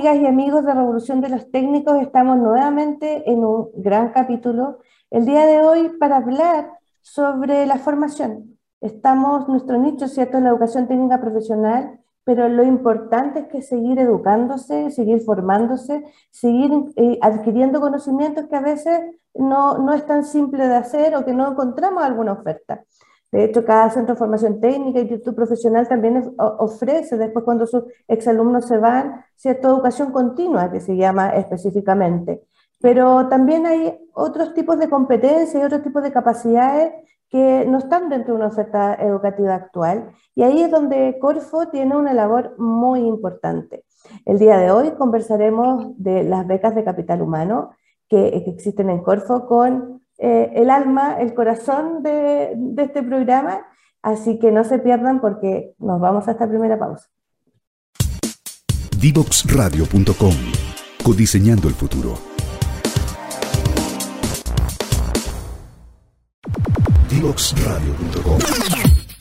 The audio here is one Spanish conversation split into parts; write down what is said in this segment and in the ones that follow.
Amigas y amigos de Revolución de los Técnicos, estamos nuevamente en un gran capítulo el día de hoy para hablar sobre la formación. Estamos, nuestro nicho, ¿cierto?, en la educación técnica profesional, pero lo importante es que seguir educándose, seguir formándose, seguir eh, adquiriendo conocimientos que a veces no, no es tan simple de hacer o que no encontramos alguna oferta. De hecho, cada centro de formación técnica y instituto profesional también ofrece, después cuando sus exalumnos se van, cierta educación continua, que se llama específicamente. Pero también hay otros tipos de competencias y otros tipos de capacidades que no están dentro de una oferta educativa actual. Y ahí es donde Corfo tiene una labor muy importante. El día de hoy conversaremos de las becas de capital humano que existen en Corfo con eh, el alma, el corazón de, de este programa. Así que no se pierdan porque nos vamos a esta primera pausa. Divoxradio.com Codiseñando el futuro. Divoxradio.com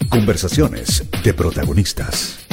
Conversaciones de protagonistas.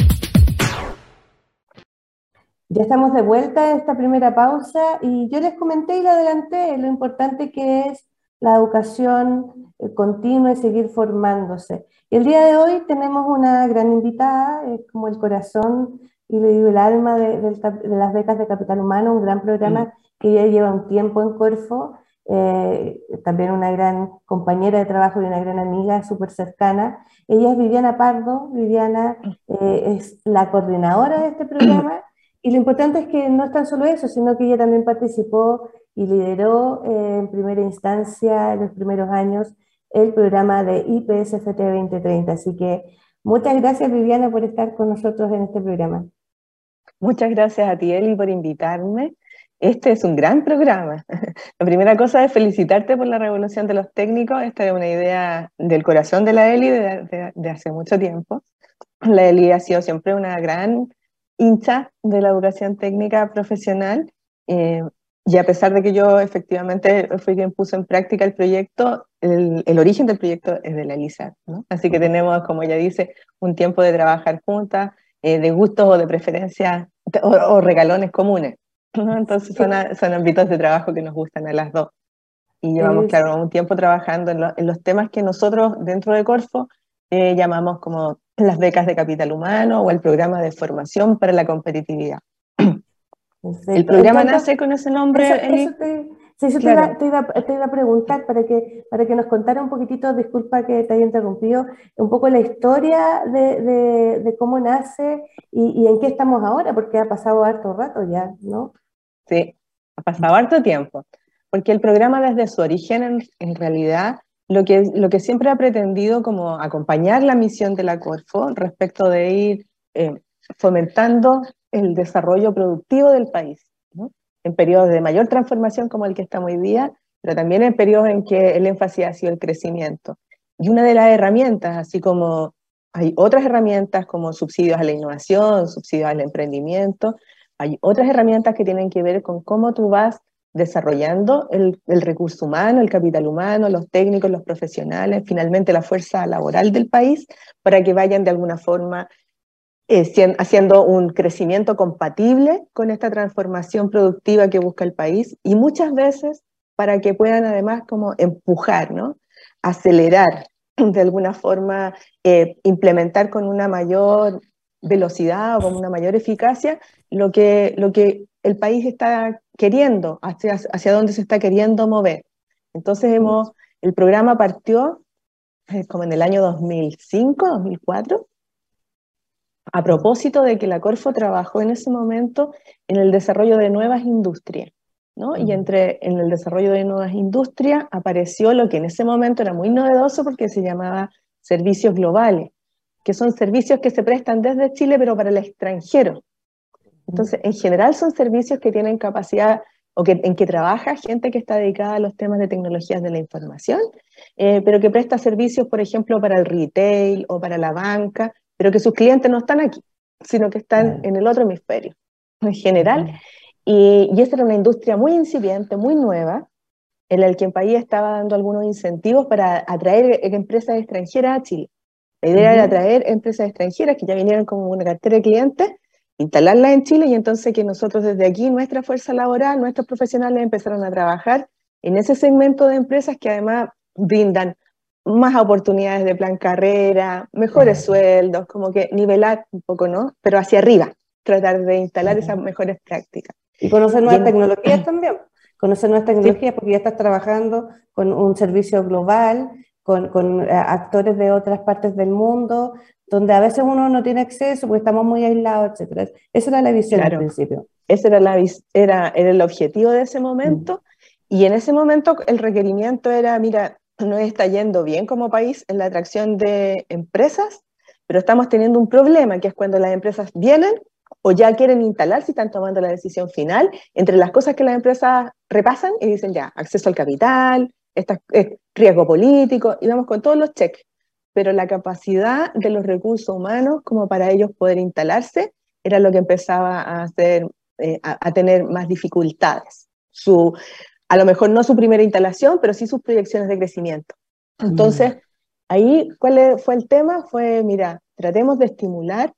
Ya estamos de vuelta en esta primera pausa y yo les comenté y le adelanté lo importante que es la educación eh, continua y seguir formándose. el día de hoy tenemos una gran invitada, es como el corazón y le digo el alma de, las becas de Capital Humano, un gran programa mm. que ya lleva un tiempo en Corfo, eh, también una gran compañera de trabajo y una gran amiga súper cercana. Ella es Viviana Pardo, Viviana eh, es la coordinadora de este programa y lo importante es que no es tan solo eso, sino que ella también participó y lideró eh, en primera instancia, en los primeros años, el programa de IPSFT 2030. Así que muchas gracias Viviana por estar con nosotros en este programa. Muchas gracias a ti Eli por invitarme. Este es un gran programa. La primera cosa es felicitarte por la revolución de los técnicos. Esta es una idea del corazón de la Eli de, hace mucho tiempo. La Eli ha sido siempre una gran hincha de la educación técnica profesional. Eh, y a pesar de que yo efectivamente fui quien puso en práctica el proyecto, el, el origen del proyecto es de la Elisa, ¿no? Así que tenemos, como ella dice, un tiempo de trabajar juntas, eh, de gustos o de preferencias o, regalones comunes. ¿no? Entonces son, son, ámbitos de trabajo que nos gustan a las dos. Y llevamos, claro, un tiempo trabajando en, en, los temas que nosotros dentro de Corfo eh, llamamos como las becas de capital humano o el programa de formación para la competitividad. El programa nace con ese nombre. Eso, te, sí, eso te, iba, a preguntar para que, para que nos contara un poquitito, disculpa que te haya interrumpido, un poco la historia de, de, cómo nace y, y, en qué estamos ahora, porque ha pasado harto rato ya, ¿no? Sí, ha pasado harto tiempo, porque el programa desde su origen en, en realidad lo que, lo que siempre ha pretendido como acompañar la misión de la Corfo respecto de ir eh, fomentando el desarrollo productivo del país, en periodos de mayor transformación como el que estamos hoy día, pero también en periodos en que el énfasis ha sido el crecimiento. Y una de las herramientas, así como hay otras herramientas como subsidios a la innovación, subsidios al emprendimiento, hay otras herramientas que tienen que ver con cómo tú vas desarrollando el, recurso humano, el capital humano, los técnicos, los profesionales, finalmente la fuerza laboral del país, para que vayan de alguna forma eh, haciendo un crecimiento compatible con esta transformación productiva que busca el país y muchas veces para que puedan además como empujar, ¿no? acelerar, de alguna forma eh, implementar con una mayor velocidad o con una mayor eficacia lo que, lo que el país está queriendo, hacia, hacia dónde se está queriendo mover. Entonces hemos, el programa partió eh, como en el año 2005, 2004, a propósito de que la Corfo trabajó en ese momento en el desarrollo de nuevas industrias. ¿no? Y entre en el desarrollo de nuevas industrias apareció lo que en ese momento era muy novedoso porque se llamaba servicios globales, que son servicios que se prestan desde Chile pero para el extranjero. Entonces, en general son servicios que tienen capacidad o que, en que trabaja gente que está dedicada a los temas de tecnologías de la información, eh, pero que presta servicios, por ejemplo, para el retail o para la banca, pero que sus clientes no están aquí, sino que están en el otro hemisferio, en general. Y, y esta era una industria muy incipiente, muy nueva, en la que el país estaba dando algunos incentivos para atraer empresas extranjeras a Chile. La idea era atraer empresas extranjeras que ya vinieran como una cartera de clientes instalarlas en Chile y entonces que nosotros desde aquí, nuestra fuerza laboral, nuestros profesionales empezaron a trabajar en ese segmento de empresas que además brindan más oportunidades de plan carrera, mejores sueldos, como que nivelar un poco, ¿no? Pero hacia arriba, tratar de instalar esas mejores prácticas. Y conocer nuevas tecnologías también, conocer nuevas tecnologías porque ya estás trabajando con un servicio global, con, con, eh, actores de otras partes del mundo, donde a veces uno no tiene acceso porque estamos muy aislados, etc. Esa era la visión al principio. Ese era, la, era, era el objetivo de ese momento. Y en ese momento el requerimiento era, mira, no está yendo bien como país en la atracción de empresas, pero estamos teniendo un problema, que es cuando las empresas vienen o ya quieren instalarse y están tomando la decisión final, entre las cosas que las empresas repasan y dicen ya, acceso al capital, riesgo político, y vamos con todos los cheques, pero la capacidad de los recursos humanos como para ellos poder instalarse era lo que empezaba a, hacer, eh, a, tener más dificultades. Su, a lo mejor no su primera instalación, pero sí sus proyecciones de crecimiento. Entonces, ahí, ¿cuál fue el tema? Fue, mira, tratemos de estimular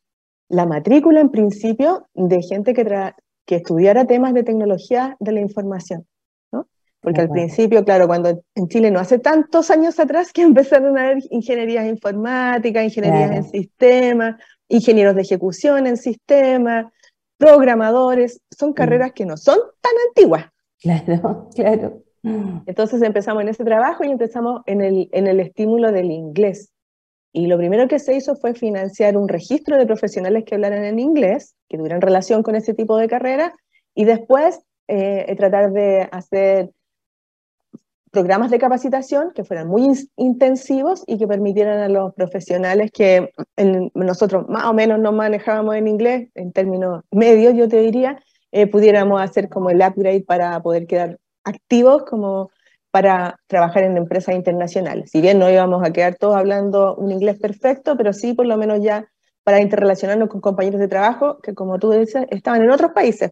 la matrícula en principio de gente que, que estudiara temas de tecnología de la información. ¿no? Porque al principio, claro, cuando en Chile no hace tantos años atrás que empezaron a haber ingenierías informáticas, ingenierías en sistemas, ingenieros de ejecución en sistemas, programadores, son mm. carreras que no son tan antiguas. Claro, claro. Entonces empezamos en ese trabajo y empezamos en el, en el estímulo del inglés. Y lo primero que se hizo fue financiar un registro de profesionales que hablaran en inglés, que tuvieran relación con ese tipo de carrera, y después eh, tratar de hacer programas de capacitación que fueran muy intensivos y que permitieran a los profesionales que nosotros más o menos nos manejábamos en inglés, en términos medios, yo te diría, eh, pudiéramos hacer como el upgrade para poder quedar activos como para trabajar en empresas internacionales. Si bien no íbamos a quedar todos hablando un inglés perfecto, pero sí por lo menos ya para interrelacionarnos con compañeros de trabajo que, como tú dices, estaban en otros países,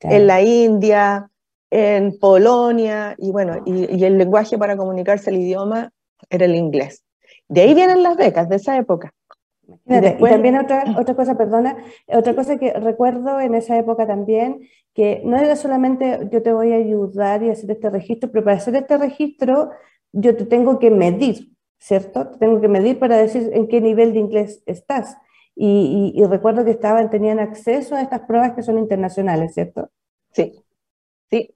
en la India, en Polonia, y bueno, y, el lenguaje para comunicarse el idioma era el inglés. De ahí vienen las becas de esa época. Y, también otra, otra cosa, perdona, otra cosa que recuerdo en esa época también, que no era solamente yo te voy a ayudar y hacer este registro, pero para hacer este registro yo te tengo que medir, ¿cierto? Te tengo que medir para decir en qué nivel de inglés estás. Y, y, recuerdo que estaban, tenían acceso a estas pruebas que son internacionales, ¿cierto? Sí, sí.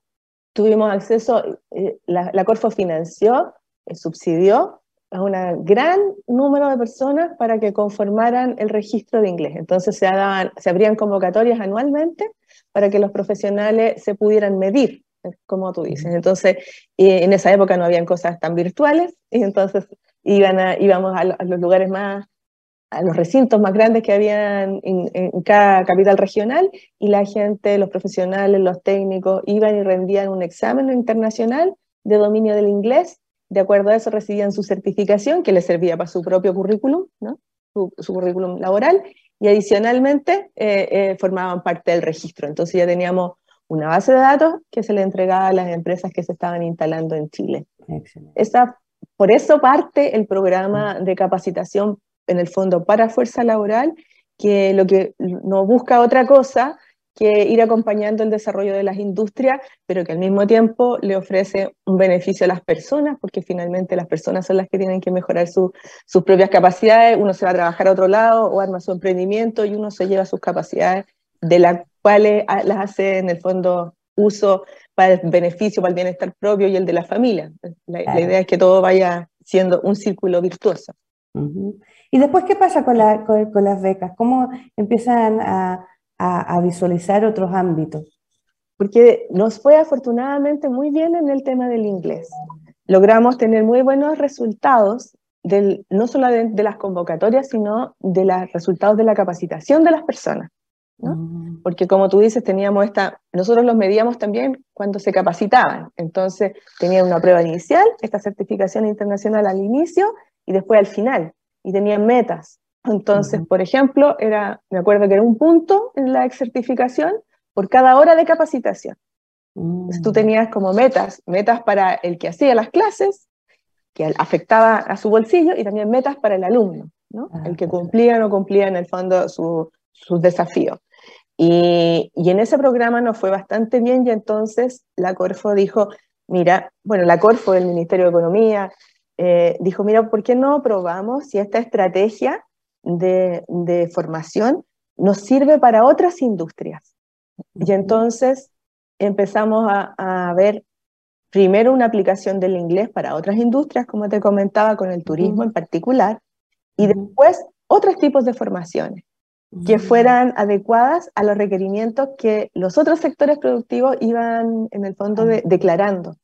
Tuvimos acceso, eh, la, la Corfo financió, eh, subsidió a un gran número de personas para que conformaran el registro de inglés. Entonces se, daban, se abrían convocatorias anualmente para que los profesionales se pudieran medir, como tú dices. Entonces, en esa época no habían cosas tan virtuales, y entonces iban a, íbamos a, los lugares más, a los recintos más grandes que habían en, en, cada capital regional, y la gente, los profesionales, los técnicos, iban y rendían un examen internacional de dominio del inglés de acuerdo a eso recibían su certificación que les servía para su propio currículum, ¿no? su, currículum laboral, y adicionalmente eh, eh, formaban parte del registro. Entonces ya teníamos una base de datos que se le entregaba a las empresas que se estaban instalando en Chile. Esa, por eso parte el programa de capacitación en el fondo para fuerza laboral, que lo que no busca otra cosa que ir acompañando el desarrollo de las industrias, pero que al mismo tiempo le ofrece un beneficio a las personas, porque finalmente las personas son las que tienen que mejorar sus propias capacidades, uno se va a trabajar a otro lado o arma su emprendimiento y uno se lleva sus capacidades de las cuales las hace en el fondo uso para el beneficio, para el bienestar propio y el de la familia. La, idea es que todo vaya siendo un círculo virtuoso. ¿Y después qué pasa con, con las becas? ¿Cómo empiezan a a, visualizar otros ámbitos? Porque nos fue afortunadamente muy bien en el tema del inglés. Logramos tener muy buenos resultados, del, no solo de, las convocatorias, sino de los resultados de la capacitación de las personas. ¿no? Mm. Porque como tú dices, teníamos esta, nosotros los medíamos también cuando se capacitaban. Entonces, tenían una prueba inicial, esta certificación internacional al inicio y después al final. Y tenían metas. Entonces, por ejemplo, era, me acuerdo que era un punto en la certificación por cada hora de capacitación. tú mm. tenías como metas, metas para el que hacía las clases, que afectaba a su bolsillo, y también metas para el alumno, ¿no? Ah, el que cumplía o no cumplía en el fondo sus su desafíos. Y, y, en ese programa nos fue bastante bien y entonces la Corfo dijo, mira, bueno, la Corfo del Ministerio de Economía eh, dijo, mira, ¿por qué no probamos si esta estrategia de, de formación nos sirve para otras industrias? Y entonces empezamos a, a, ver primero una aplicación del inglés para otras industrias, como te comentaba, con el turismo en particular, y después otros tipos de formaciones que fueran adecuadas a los requerimientos que los otros sectores productivos iban, en el fondo, declarando.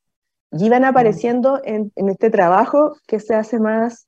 Y iban apareciendo en, este trabajo que se hace más,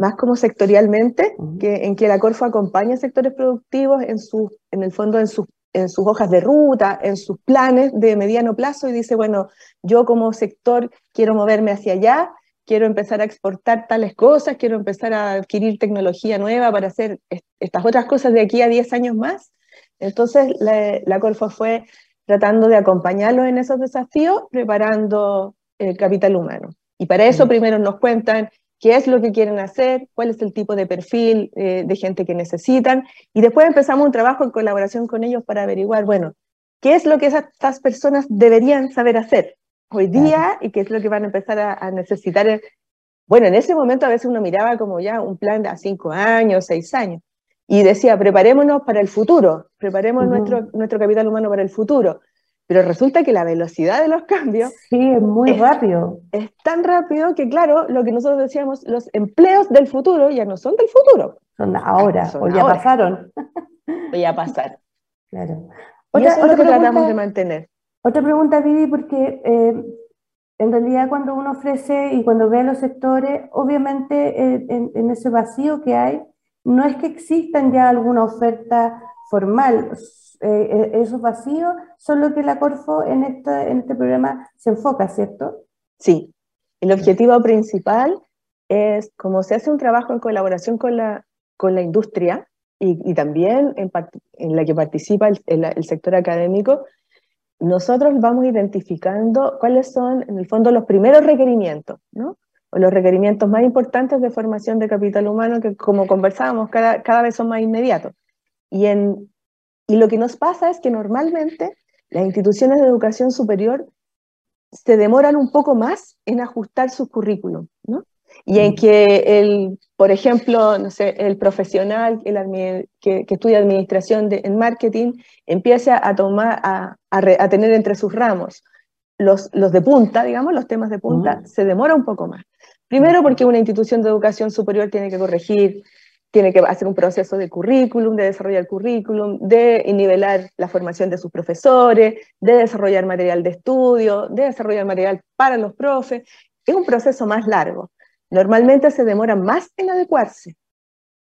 más como sectorialmente, que, en que la Corfo acompaña sectores productivos en, su, en el fondo en sus, en sus hojas de ruta, en sus planes de mediano plazo y dice, bueno, yo como sector quiero moverme hacia allá quiero empezar a exportar tales cosas, quiero empezar a adquirir tecnología nueva para hacer estas otras cosas de aquí a 10 años más. Entonces, la, la Corfo fue tratando de acompañarlos en esos desafíos, preparando el capital humano. Y para eso primero nos cuentan qué es lo que quieren hacer, cuál es el tipo de perfil eh, de gente que necesitan, y después empezamos un trabajo en colaboración con ellos para averiguar, bueno, qué es lo que estas personas deberían saber hacer hoy día y qué es lo que van a empezar a, necesitar. Bueno, en ese momento a veces uno miraba como ya un plan de a cinco años, seis años, y decía, preparémonos para el futuro, preparemos nuestro, nuestro capital humano para el futuro. Pero resulta que la velocidad de los cambios sí, es muy rápido. Es tan rápido que, claro, lo que nosotros decíamos, los empleos del futuro ya no son del futuro. Son ahora, o ya pasaron. O ya pasaron. Claro. y eso es lo que tratamos de mantener. Otra pregunta, Vivi, porque eh, en realidad cuando uno ofrece y cuando ve los sectores, obviamente eh, en, ese vacío que hay, no es que existan ya alguna oferta formal. Eh, esos vacíos son lo que la Corfo en, esta, en este programa se enfoca, ¿cierto? Sí. El objetivo principal es, como se hace un trabajo en colaboración con la, con la industria y, también en, la que participa el sector académico, nosotros vamos identificando cuáles son, en el fondo, los primeros requerimientos, ¿no? O los requerimientos más importantes de formación de capital humano que, como conversábamos, cada, cada vez son más inmediatos. Y, en, y lo que nos pasa es que normalmente las instituciones de educación superior se demoran un poco más en ajustar su currículum, ¿no? y en que el, por ejemplo, no sé, el profesional el, que, que, estudia administración de, en marketing empiece a tomar, a, a, tener entre sus ramos los, los de punta, digamos, los temas de punta, se demora un poco más. Primero porque una institución de educación superior tiene que corregir, tiene que hacer un proceso de currículum, de desarrollar currículum, de nivelar la formación de sus profesores, de desarrollar material de estudio, de desarrollar material para los profes. Es un proceso más largo normalmente se demoran más en adecuarse.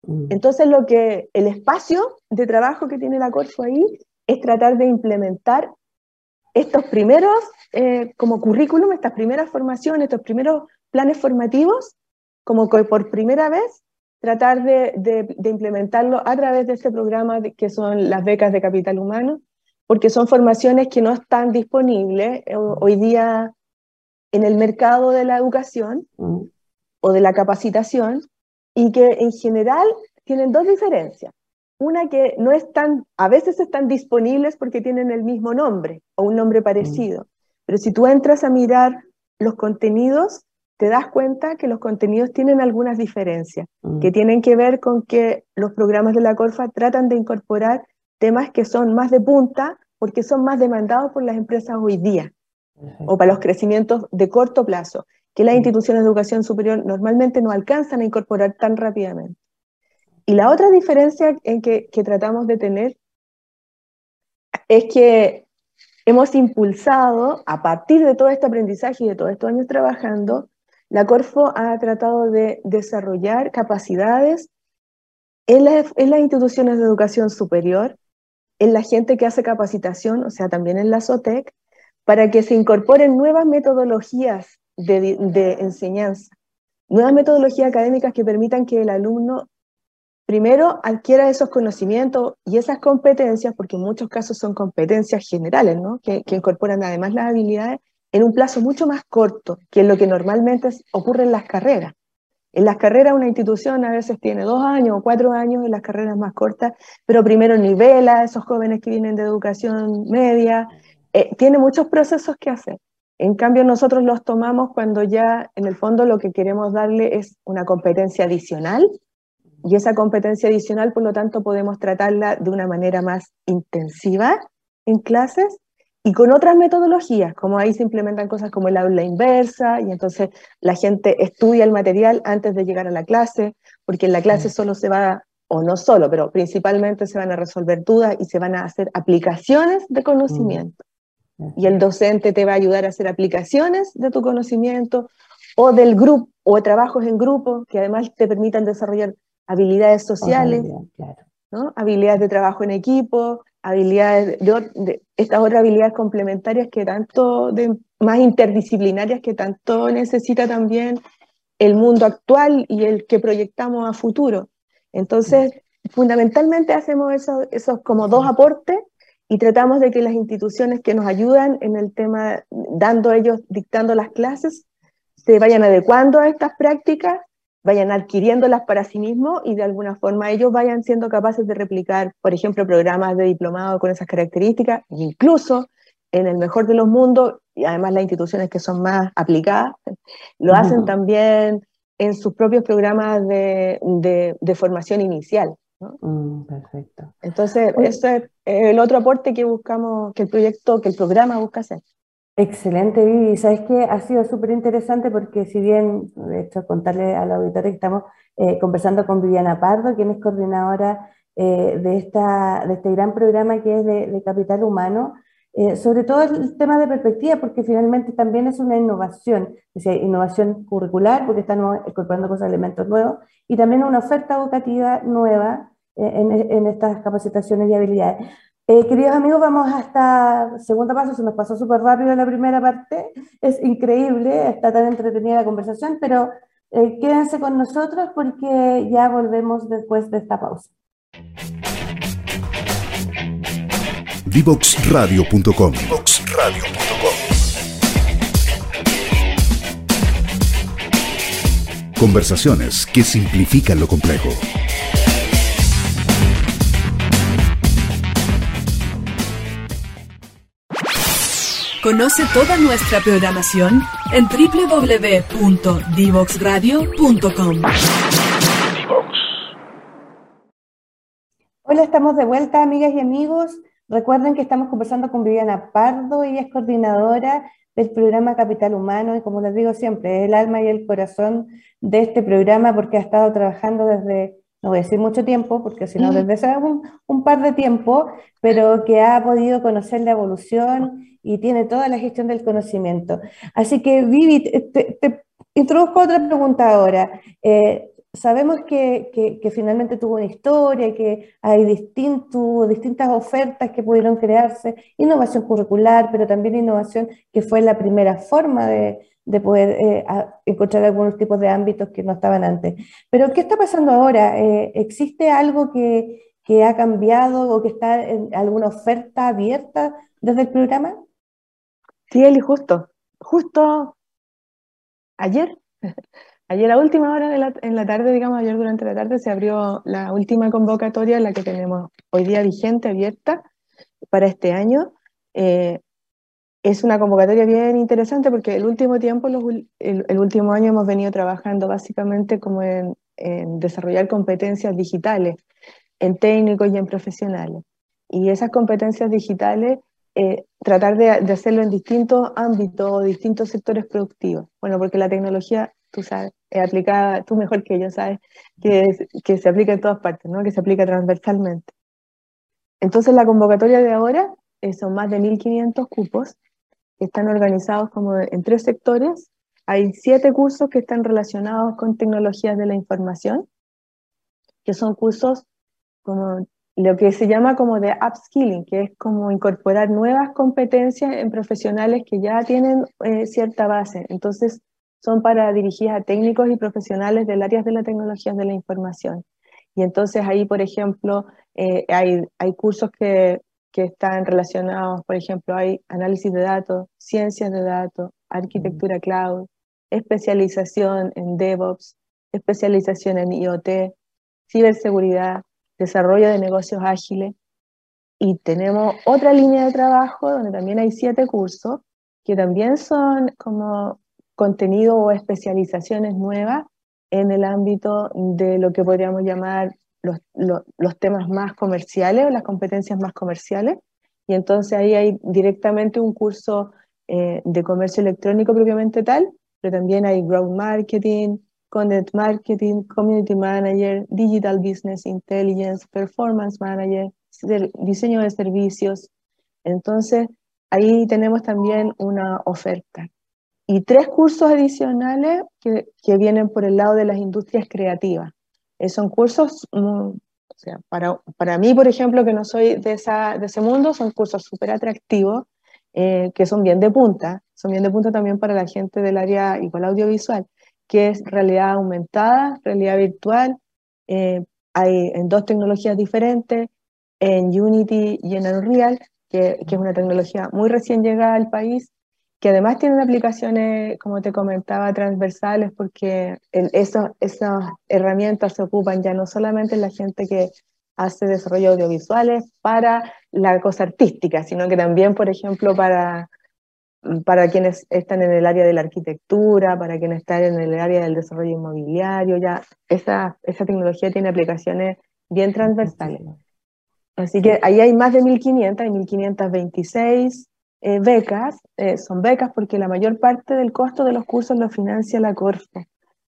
Mm. Entonces, lo que el espacio de trabajo que tiene la Corfo ahí es tratar de implementar estos primeros, eh, como currículum, estas primeras formaciones, estos primeros planes formativos, como que por primera vez tratar de, de, implementarlo a través de este programa que son las becas de capital humano, porque son formaciones que no están disponibles eh, hoy día en el mercado de la educación, mm o de la capacitación y que en general tienen dos diferencias. Una que no están, a veces están disponibles porque tienen el mismo nombre o un nombre parecido, mm. pero si tú entras a mirar los contenidos, te das cuenta que los contenidos tienen algunas diferencias, mm. que tienen que ver con que los programas de la Corfa tratan de incorporar temas que son más de punta porque son más demandados por las empresas hoy día o para los crecimientos de corto plazo que las instituciones de educación superior normalmente no alcanzan a incorporar tan rápidamente. Y la otra diferencia en que, tratamos de tener es que hemos impulsado, a partir de todo este aprendizaje y de todos estos años trabajando, la Corfo ha tratado de desarrollar capacidades en, las instituciones de educación superior, en la gente que hace capacitación, o sea, también en la SOTEC, para que se incorporen nuevas metodologías de, enseñanza, nuevas metodologías académicas que permitan que el alumno primero adquiera esos conocimientos y esas competencias, porque en muchos casos son competencias generales, ¿no? que, incorporan además las habilidades en un plazo mucho más corto que lo que normalmente ocurre en las carreras. En las carreras una institución a veces tiene dos años o cuatro años, en las carreras más cortas, pero primero nivela a esos jóvenes que vienen de educación media, eh, tiene muchos procesos que hacer. En cambio, nosotros los tomamos cuando ya en el fondo lo que queremos darle es una competencia adicional y esa competencia adicional, por lo tanto, podemos tratarla de una manera más intensiva en clases y con otras metodologías, como ahí se implementan cosas como el aula inversa, y entonces la gente estudia el material antes de llegar a la clase, porque en la clase solo se va, o no solo, pero principalmente se van a resolver dudas y se van a hacer aplicaciones de conocimiento. Y el docente te va a ayudar a hacer aplicaciones de tu conocimiento o del grupo, o trabajos en grupo que además te permitan desarrollar habilidades sociales, ¿no? habilidades de trabajo en equipo, habilidades de, estas otras habilidades complementarias que tanto, de, más interdisciplinarias que tanto necesita también el mundo actual y el que proyectamos a futuro. Entonces, fundamentalmente hacemos esos, esos como dos aportes y tratamos de que las instituciones que nos ayudan en el tema, dando ellos, dictando las clases, se vayan adecuando a estas prácticas vayan adquiriéndolas para sí mismos y de alguna forma ellos vayan siendo capaces de replicar, por ejemplo, programas de diplomado con esas características, incluso en el mejor de los mundos, y además las instituciones que son más aplicadas, lo hacen también en sus propios programas de, de, formación inicial. Mm, perfecto. Entonces, ese es el otro aporte que buscamos, que el proyecto, que el programa busca hacer. Excelente, Vivi. Sabes que ha sido súper interesante porque si bien, de hecho, contarle a la auditoría que estamos eh, conversando con Viviana Pardo, quien es coordinadora eh, de, esta, de este gran programa que es de, capital humano, eh, sobre todo el tema de perspectiva, porque finalmente también es una innovación, es decir, innovación curricular, porque estamos incorporando cosas, elementos nuevos, y también una oferta educativa nueva en, en estas capacitaciones y habilidades. Eh, queridos amigos, vamos hasta segundo paso, se nos pasó súper rápido la primera parte, es increíble, está tan entretenida la conversación, pero eh, quédense con nosotros porque ya volvemos después de esta pausa. Divoxradio.com Conversaciones que simplifican lo complejo. Conoce toda nuestra programación en www.divoxradio.com. Hola, estamos de vuelta, amigas y amigos. Recuerden que estamos conversando con Viviana Pardo, ella es coordinadora del programa Capital Humano y como les digo siempre, es el alma y el corazón de este programa porque ha estado trabajando desde, no voy a decir mucho tiempo, porque si no, desde hace un, un par de tiempo, pero que ha podido conocer la evolución y tiene toda la gestión del conocimiento. Así que, Vivi, te, introduzco otra pregunta ahora. Eh, sabemos que, que, finalmente tuvo una historia, que hay distintas ofertas que pudieron crearse, innovación curricular, pero también innovación que fue la primera forma de, de poder eh, encontrar algunos tipos de ámbitos que no estaban antes. Pero, ¿qué está pasando ahora? Eh, ¿Existe algo que, que ha cambiado o que está en alguna oferta abierta desde el programa? Sí, Eli, justo, justo ayer, ayer a última hora en la tarde, digamos, ayer durante la tarde se abrió la última convocatoria, la que tenemos hoy día vigente, abierta para este año. Eh, es una convocatoria bien interesante porque el último tiempo, el, último año hemos venido trabajando básicamente como en, en desarrollar competencias digitales, en técnicos y en profesionales. Y esas competencias digitales eh, tratar de, hacerlo en distintos ámbitos, distintos sectores productivos. Bueno, porque la tecnología, tú sabes, es aplicada, tú mejor que yo sabes, que, que se aplica en todas partes, ¿no? que se aplica transversalmente. Entonces la convocatoria de ahora eh, son más de 1.500 cupos están organizados como en tres sectores. Hay siete cursos que están relacionados con tecnologías de la información, que son cursos como lo que se llama como de upskilling, que es como incorporar nuevas competencias en profesionales que ya tienen eh, cierta base. Entonces, son para dirigir a técnicos y profesionales del área de la tecnología de la información. Y entonces ahí, por ejemplo, eh, hay, hay cursos que, que están relacionados, por ejemplo, hay análisis de datos, ciencias de datos, arquitectura cloud, especialización en DevOps, especialización en IoT, ciberseguridad, desarrollo de negocios ágiles. Y tenemos otra línea de trabajo donde también hay siete cursos que también son como contenido o especializaciones nuevas en el ámbito de lo que podríamos llamar los, los, temas más comerciales o las competencias más comerciales. Y entonces ahí hay directamente un curso eh, de comercio electrónico propiamente tal, pero también hay growth marketing, content marketing, community manager, digital business intelligence, performance manager, diseño de servicios. Entonces, ahí tenemos también una oferta. Y tres cursos adicionales que, que vienen por el lado de las industrias creativas. Eh, son cursos, para, para mí, por ejemplo, que no soy de, esa, de ese mundo, son cursos súper atractivos, eh, que son bien de punta, son bien de punta también para la gente del área igual audiovisual, que es realidad aumentada, realidad virtual, eh, hay en dos tecnologías diferentes, en Unity y en Unreal, que, que, es una tecnología muy recién llegada al país, que además tienen aplicaciones, como te comentaba, transversales, porque esas herramientas se ocupan ya no solamente en la gente que hace desarrollo audiovisuales para la cosa artística, sino que también, por ejemplo, para, para quienes están en el área de la arquitectura, para quienes están en el área del desarrollo inmobiliario, ya esa, esa tecnología tiene aplicaciones bien transversales. Así que ahí hay más de 1.500, hay 1.526 eh, becas, eh, son becas porque la mayor parte del costo de los cursos lo financia la Corfo.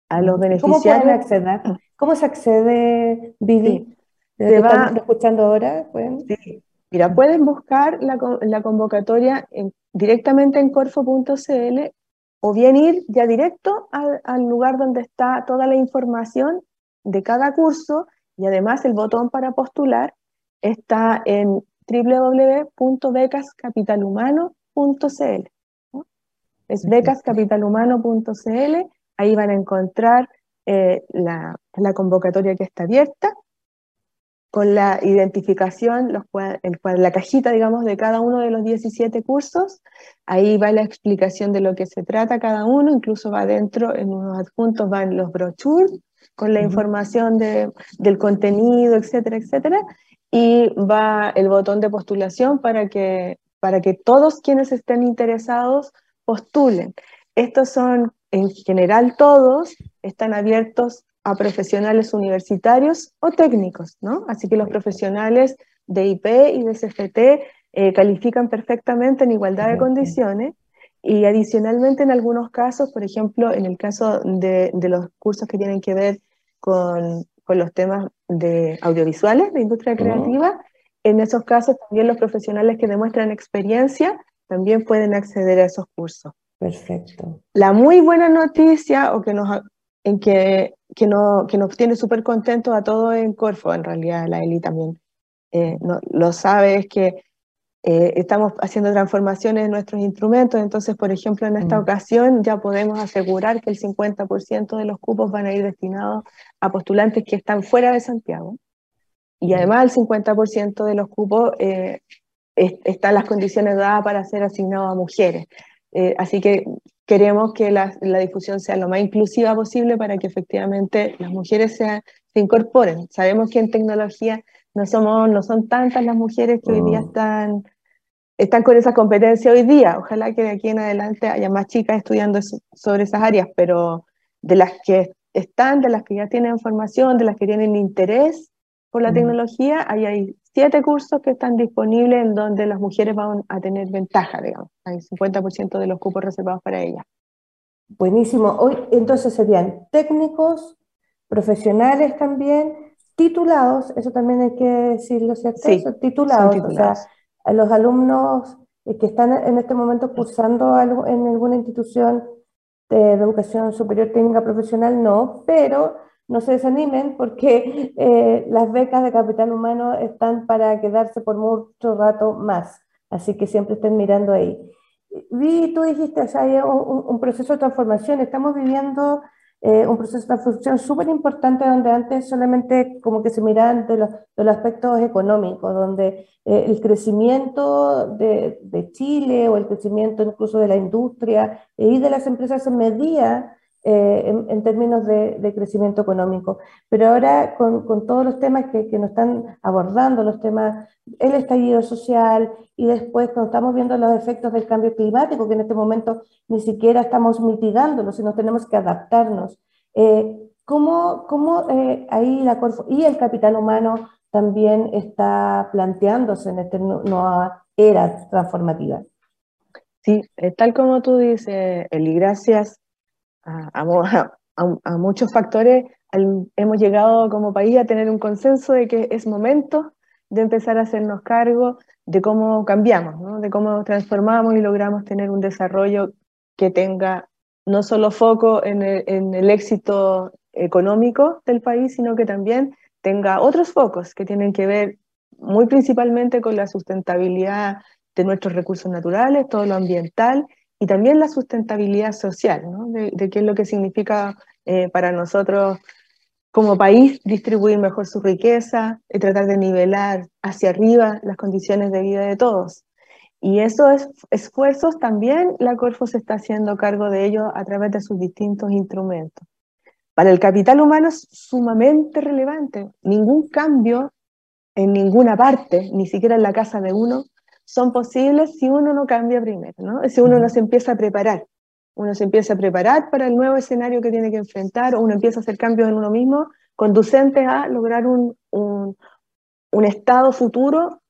A los beneficiarios. ¿Cómo acceder? ¿Cómo se accede, Vivi? se va escuchando ahora? Sí. Mira, pueden buscar la, la convocatoria directamente en corfo.cl o bien ir ya directo al, al, lugar donde está toda la información de cada curso y además el botón para postular está en www.becascapitalhumano.cl. Es becascapitalhumano.cl, ahí van a encontrar eh, la, la convocatoria que está abierta con la identificación, los, la cajita, digamos, de cada uno de los 17 cursos. Ahí va la explicación de lo que se trata cada uno, incluso va dentro, en unos adjuntos van los brochures con la información de, del contenido, etcétera, etcétera. Y va el botón de postulación para que, para que todos quienes estén interesados postulen. Estos son, en general todos, están abiertos a profesionales universitarios o técnicos, ¿no? Así que los profesionales de IP y de CFT eh, califican perfectamente en igualdad de condiciones y adicionalmente en algunos casos, por ejemplo, en el caso de, de los cursos que tienen que ver con, con, los temas de audiovisuales, de industria creativa, en esos casos también los profesionales que demuestran experiencia también pueden acceder a esos cursos. Perfecto. La muy buena noticia o que nos en que, que, no, que nos tiene súper contentos a todos en Corfo, en realidad la Eli también eh, no, lo sabe, es que eh, estamos haciendo transformaciones en nuestros instrumentos, entonces, por ejemplo, en esta mm. ocasión ya podemos asegurar que el 50% de los cupos van a ir destinados a postulantes que están fuera de Santiago. Y mm. además el 50% de los cupos eh, están las condiciones dadas para ser asignados a mujeres. así que queremos que la, difusión sea lo más inclusiva posible para que efectivamente las mujeres se incorporen. Sabemos que en tecnología no, somos, no son tantas las mujeres que hoy día oh. están, están con esa competencia hoy día. Ojalá que de aquí en adelante haya más chicas estudiando sobre esas áreas, pero de las que están, de las que ya tienen formación, de las que tienen interés por la mm. tecnología, ahí hay siete cursos que están disponibles en donde las mujeres van a tener ventaja, digamos. Hay 50% de los cupos reservados para ellas. Buenísimo. Hoy entonces serían técnicos, profesionales también, titulados, eso también hay que decirlo, ¿cierto? Sí, titulados, o sea, a los alumnos que están en este momento cursando en alguna institución de educación superior técnica profesional, no, pero no se desanimen porque eh, las becas de capital humano están para quedarse por mucho rato más, así que siempre estén mirando ahí. Vi, tú dijiste, o sea, hay un, proceso de transformación, estamos viviendo eh, un proceso de transformación súper importante donde antes solamente como que se miraban de, los, aspectos económicos, donde eh, el crecimiento de, de, Chile o el crecimiento incluso de la industria y de las empresas se medía eh, en, términos de, crecimiento económico. Pero ahora con, con todos los temas que, que, nos están abordando, los temas, el estallido social y después cuando estamos viendo los efectos del cambio climático, que en este momento ni siquiera estamos mitigándolo, sino tenemos que adaptarnos. Eh, ¿Cómo, cómo eh, ahí la Corfo y el capital humano también está planteándose en esta nueva era transformativa? Sí, tal como tú dices, Eli, gracias a, muchos factores, hemos llegado como país a tener un consenso de que es momento de empezar a hacernos cargo de cómo cambiamos, de cómo transformamos y logramos tener un desarrollo que tenga no solo foco en el, éxito económico del país, sino que también tenga otros focos que tienen que ver muy principalmente con la sustentabilidad de nuestros recursos naturales, todo lo ambiental y también la sustentabilidad social, de, qué es lo que significa eh, para nosotros como país distribuir mejor su riqueza y tratar de nivelar hacia arriba las condiciones de vida de todos. Y esos esfuerzos también la Corfo se está haciendo cargo de ellos a través de sus distintos instrumentos. Para el capital humano es sumamente relevante. Ningún cambio en ninguna parte, ni siquiera en la casa de uno, son posibles si uno no cambia primero, ¿no? si uno no se empieza a preparar. Uno se empieza a preparar para el nuevo escenario que tiene que enfrentar, o uno empieza a hacer cambios en uno mismo, conducentes a lograr un, un, un estado futuro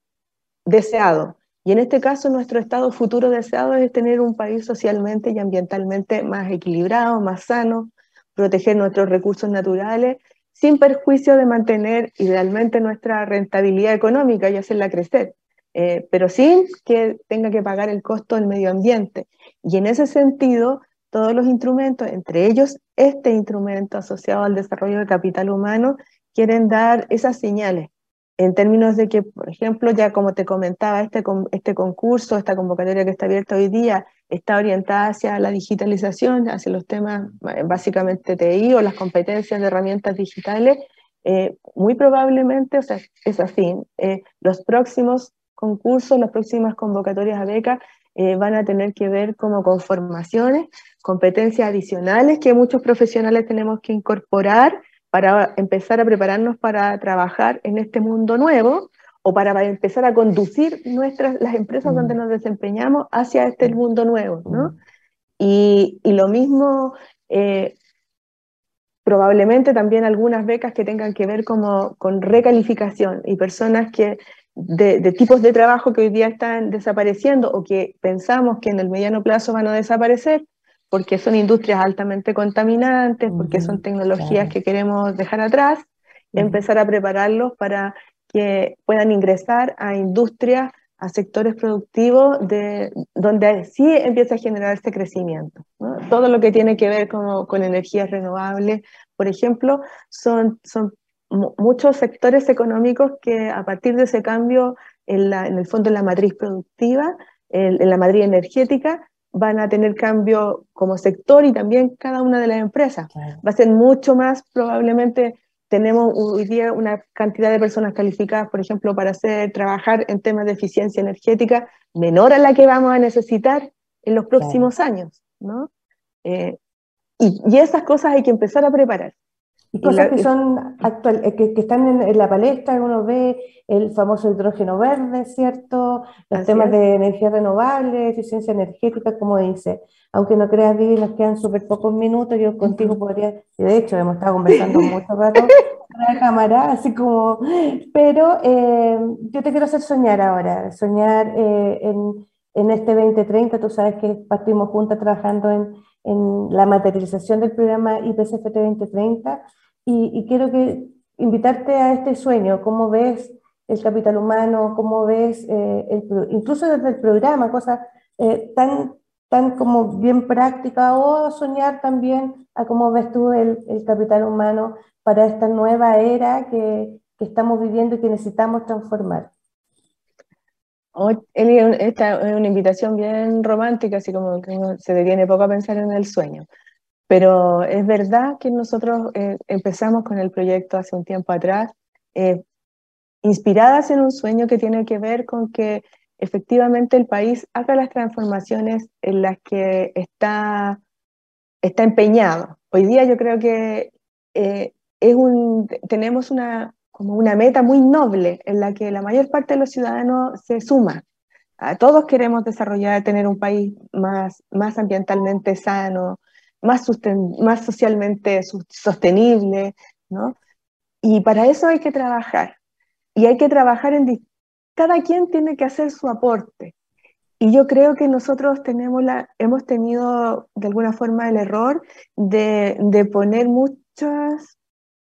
deseado. Y en este caso, nuestro estado futuro deseado es tener un país socialmente y ambientalmente más equilibrado, más sano, proteger nuestros recursos naturales, sin perjuicio de mantener idealmente nuestra rentabilidad económica y hacerla crecer. Eh, pero sin que tenga que pagar el costo del medio ambiente. Y en ese sentido, todos los instrumentos, entre ellos este instrumento asociado al desarrollo del capital humano, quieren dar esas señales en términos de que, por ejemplo, ya como te comentaba, este, este concurso, esta convocatoria que está abierta hoy día, está orientada hacia la digitalización, hacia los temas eh, básicamente TI o las competencias de herramientas digitales, eh, muy probablemente, o sea, es así, los próximos concursos, las próximas convocatorias a beca eh, van a tener que ver como con formaciones, competencias adicionales que muchos profesionales tenemos que incorporar para empezar a prepararnos para trabajar en este mundo nuevo o para empezar a conducir nuestras, las empresas donde mm. nos desempeñamos hacia este mundo nuevo, ¿no? Mm. Y, y lo mismo, eh, probablemente también algunas becas que tengan que ver como con recalificación y personas que de, tipos de trabajo que hoy día están desapareciendo o que pensamos que en el mediano plazo van a desaparecer porque son industrias altamente contaminantes, porque son tecnologías que queremos dejar atrás, empezar a prepararlos para que puedan ingresar a industrias, a sectores productivos de, donde sí empieza a generar este crecimiento. Todo lo que tiene que ver con, con energías renovables, por ejemplo, son, son muchos sectores económicos que a partir de ese cambio en, el fondo en la matriz productiva, en, la matriz energética, van a tener cambio como sector y también cada una de las empresas. Va a ser mucho más, probablemente tenemos hoy día una cantidad de personas calificadas, por ejemplo, para hacer, trabajar en temas de eficiencia energética menor a la que vamos a necesitar en los próximos años, ¿no? Eh, y, y, esas cosas hay que empezar a preparar. Y cosas que son actual, eh, que, están en, la palestra, uno ve el famoso hidrógeno verde, ¿cierto? Los temas de energía renovable, eficiencia energética, como dice. Aunque no creas, Vivi, nos quedan súper pocos minutos, yo contigo podría, y de hecho hemos estado conversando mucho rato la cámara, así como, pero eh, yo te quiero hacer soñar ahora, soñar eh, en, en este 2030, tú sabes que partimos juntas trabajando en en la materialización del programa IPCFT 2030 y, quiero que invitarte a este sueño, cómo ves el capital humano, cómo ves, eh, incluso desde el programa, cosas eh, tan, tan como bien prácticas, o soñar también a cómo ves tú el, el capital humano para esta nueva era que, que estamos viviendo y que necesitamos transformar. Eli, esta es una invitación bien romántica, así como que se detiene poco a pensar en el sueño. Pero es verdad que nosotros eh, empezamos con el proyecto hace un tiempo atrás, eh, inspiradas en un sueño que tiene que ver con que efectivamente el país haga las transformaciones en las que está, está empeñado. Hoy día yo creo que eh, es un, tenemos una, como una meta muy noble en la que la mayor parte de los ciudadanos se suma. A todos queremos desarrollar, tener un país más, más ambientalmente sano, más, más socialmente sostenible, ¿no? Y para eso hay que trabajar. Y hay que trabajar en... Cada quien tiene que hacer su aporte. Y yo creo que nosotros tenemos la, hemos tenido de alguna forma el error de, de poner muchas,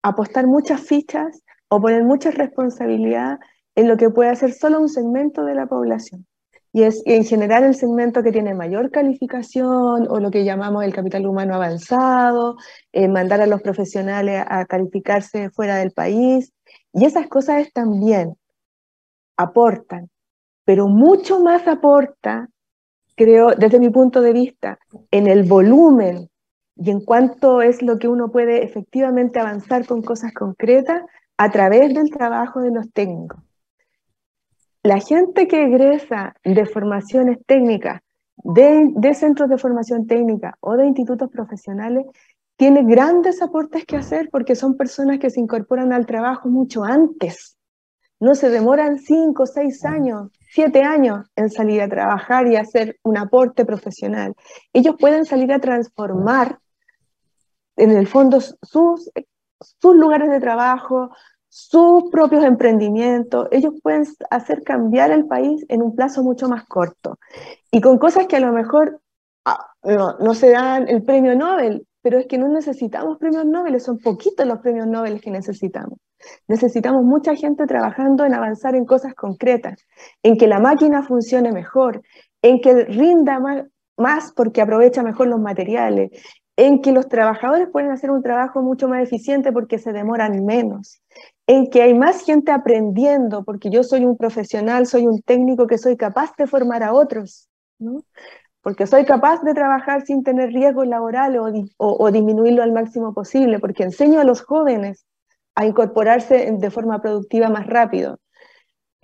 apostar muchas fichas o poner mucha responsabilidad en lo que puede hacer solo un segmento de la población. Y es en general el segmento que tiene mayor calificación o lo que llamamos el capital humano avanzado, eh, mandar a los profesionales a calificarse fuera del país. Y esas cosas también aportan, pero mucho más aporta, creo, desde mi punto de vista, en el volumen y en cuanto es lo que uno puede efectivamente avanzar con cosas concretas a través del trabajo de los técnicos la gente que egresa de formaciones técnicas, de, centros de formación técnica o de institutos profesionales, tiene grandes aportes que hacer porque son personas que se incorporan al trabajo mucho antes. No se demoran cinco, seis años, siete años en salir a trabajar y hacer un aporte profesional. Ellos pueden salir a transformar, en el fondo, sus, sus lugares de trabajo, sus propios emprendimientos, ellos pueden hacer cambiar el país en un plazo mucho más corto. Y con cosas que a lo mejor ah, no, se dan el premio Nobel, pero es que no necesitamos premios Nobel, son poquitos los premios Nobel que necesitamos. Necesitamos mucha gente trabajando en avanzar en cosas concretas, en que la máquina funcione mejor, en que rinda más, más porque aprovecha mejor los materiales, en que los trabajadores pueden hacer un trabajo mucho más eficiente porque se demoran menos, en que hay más gente aprendiendo, porque yo soy un profesional, soy un técnico que soy capaz de formar a otros, porque soy capaz de trabajar sin tener riesgos laborales o, disminuirlo al máximo posible, porque enseño a los jóvenes a incorporarse de forma productiva más rápido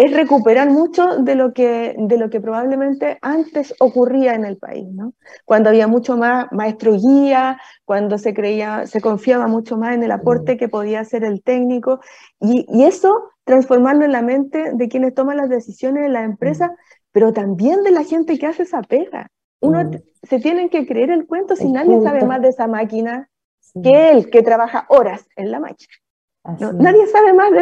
es recuperar mucho de lo que, de lo que probablemente antes ocurría en el país, ¿no? Cuando había mucho más maestro guía, cuando se creía, se confiaba mucho más en el aporte que podía hacer el técnico, y, y eso transformarlo en la mente de quienes toman las decisiones en la empresa, pero también de la gente que hace esa pega. Uno se tienen que creer el cuento si nadie sabe más de esa máquina que él, que trabaja horas en la máquina nadie sabe más de,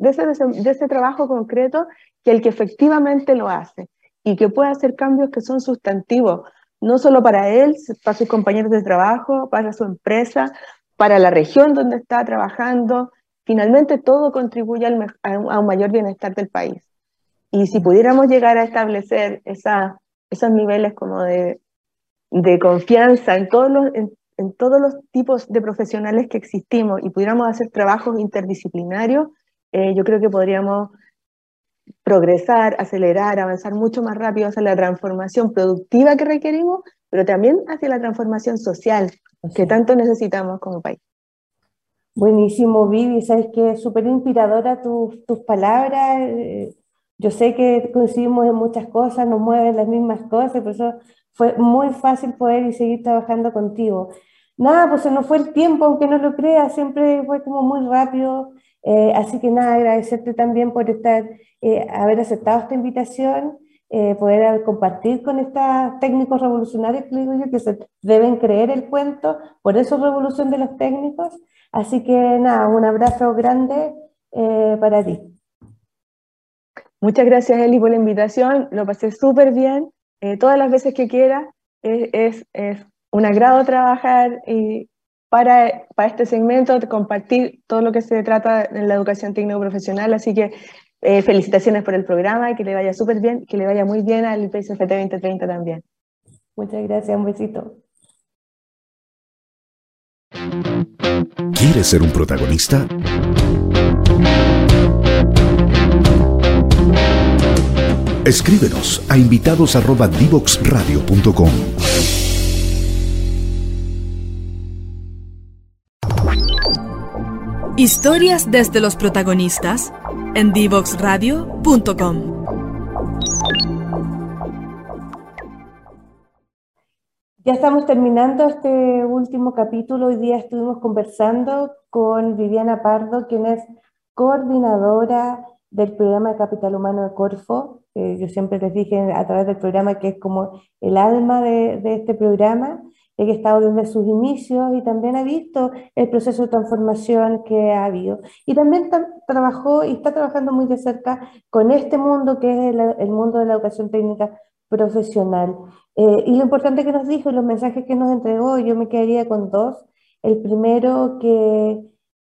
de, ese, trabajo concreto que el que efectivamente lo hace y que puede hacer cambios que son sustantivos, no solo para él, para sus compañeros de trabajo, para su empresa, para la región donde está trabajando. Finalmente todo contribuye a un mayor bienestar del país. Y si pudiéramos llegar a establecer esa, esos niveles como de, de confianza en todos los, en todos los tipos de profesionales que existimos y pudiéramos hacer trabajos interdisciplinarios, eh, yo creo que podríamos progresar, acelerar, avanzar mucho más rápido hacia la transformación productiva que requerimos, pero también hacia la transformación social que tanto necesitamos como país. Buenísimo, Vivi, sabes que es súper inspiradora tus palabras. Eh, yo sé que coincidimos en muchas cosas, nos mueven las mismas cosas, por eso fue muy fácil poder y seguir trabajando contigo. Nada, pues se nos fue el tiempo, aunque no lo creas, siempre fue como muy rápido. Eh, así que nada, agradecerte también por estar, eh, haber aceptado esta invitación, eh, poder compartir con estos técnicos revolucionarios que que se deben creer el cuento, por eso revolución de los técnicos. Así que nada, un abrazo grande para ti. Muchas gracias, Eli, por la invitación. Lo pasé súper bien. todas las veces que quiera. Es, es, un agrado trabajar y para, para este segmento, compartir todo lo que se trata en la educación técnico-profesional. Así que eh, felicitaciones por el programa, que le vaya súper bien, que le vaya muy bien al IPCFT 2030 también. Muchas gracias, un besito. ¿Quieres ser un protagonista? Escríbenos a invitados@divoxradio.com. Historias desde los protagonistas en divoxradio.com. Ya estamos terminando este último capítulo. Hoy día estuvimos conversando con Viviana Pardo, quien es coordinadora del programa de Capital Humano de Corfo. yo siempre les dije a través del programa que es como el alma de este programa. Ella ha estado desde sus inicios y también ha visto el proceso de transformación que ha habido. Y también trabajó y está trabajando muy de cerca con este mundo que es el, el mundo de la educación técnica profesional. Eh, y lo importante que nos dijo, los mensajes que nos entregó, yo me quedaría con dos. El primero, que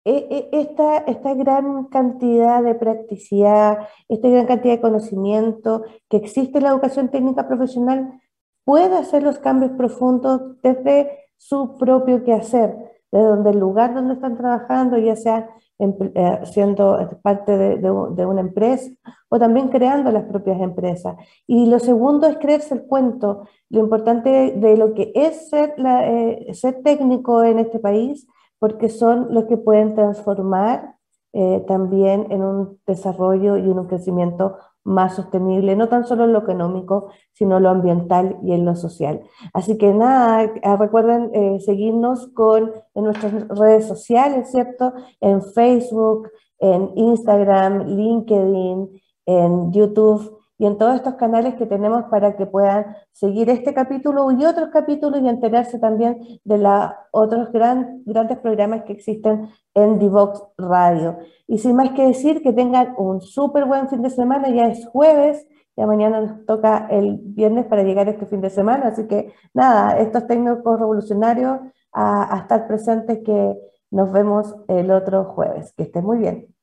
e, e, esta, esta gran cantidad de practicidad, esta gran cantidad de conocimiento que existe en la educación técnica profesional puede hacer los cambios profundos desde su propio quehacer, desde donde el lugar donde están trabajando, ya sea eh, siendo parte de, una empresa o también creando las propias empresas. Y lo segundo es creerse el cuento. Lo importante de lo que es ser, eh, técnico en este país, porque son los que pueden transformar eh, también en un desarrollo y en un crecimiento más sostenible, no tan solo en lo económico, sino lo ambiental y en lo social. Así que nada, ah, recuerden eh, seguirnos con, en nuestras redes sociales, ¿cierto? En Facebook, en Instagram, LinkedIn, en YouTube y en todos estos canales que tenemos para que puedan seguir este capítulo y otros capítulos y enterarse también de los otros gran, grandes programas que existen en Divox Radio. Y sin más que decir, que tengan un súper buen fin de semana, ya es jueves, ya mañana nos toca el viernes para llegar este fin de semana, así que nada, estos técnicos revolucionarios a, a estar presentes que nos vemos el otro jueves. Que estén muy bien.